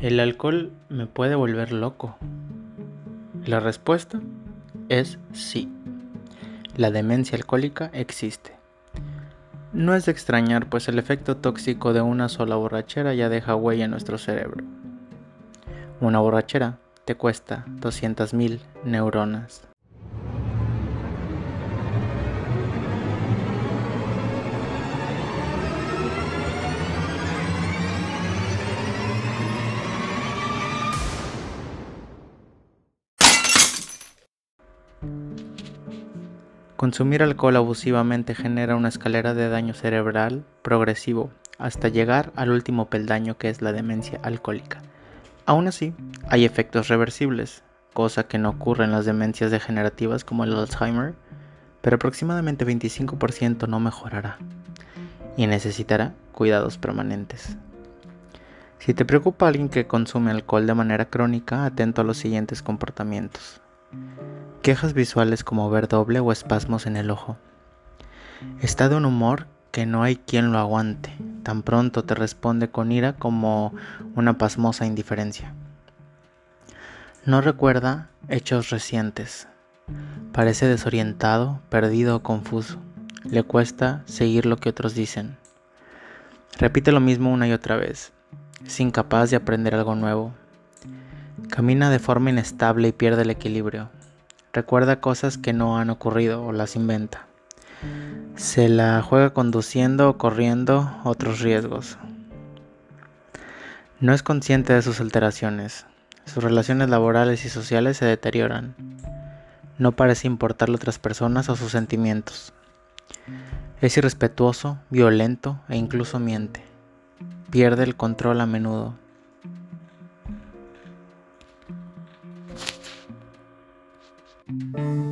¿El alcohol me puede volver loco? La respuesta es sí. La demencia alcohólica existe. No es de extrañar, pues el efecto tóxico de una sola borrachera ya deja huella en nuestro cerebro. Una borrachera te cuesta 200.000 neuronas. Consumir alcohol abusivamente genera una escalera de daño cerebral progresivo hasta llegar al último peldaño que es la demencia alcohólica. Aún así, hay efectos reversibles, cosa que no ocurre en las demencias degenerativas como el Alzheimer, pero aproximadamente 25% no mejorará y necesitará cuidados permanentes. Si te preocupa alguien que consume alcohol de manera crónica, atento a los siguientes comportamientos. Quejas visuales como ver doble o espasmos en el ojo. Está de un humor que no hay quien lo aguante. Tan pronto te responde con ira como una pasmosa indiferencia. No recuerda hechos recientes. Parece desorientado, perdido o confuso. Le cuesta seguir lo que otros dicen. Repite lo mismo una y otra vez. Es incapaz de aprender algo nuevo. Camina de forma inestable y pierde el equilibrio. Recuerda cosas que no han ocurrido o las inventa. Se la juega conduciendo o corriendo otros riesgos. No es consciente de sus alteraciones. Sus relaciones laborales y sociales se deterioran. No parece importarle a otras personas o sus sentimientos. Es irrespetuoso, violento e incluso miente. Pierde el control a menudo. Música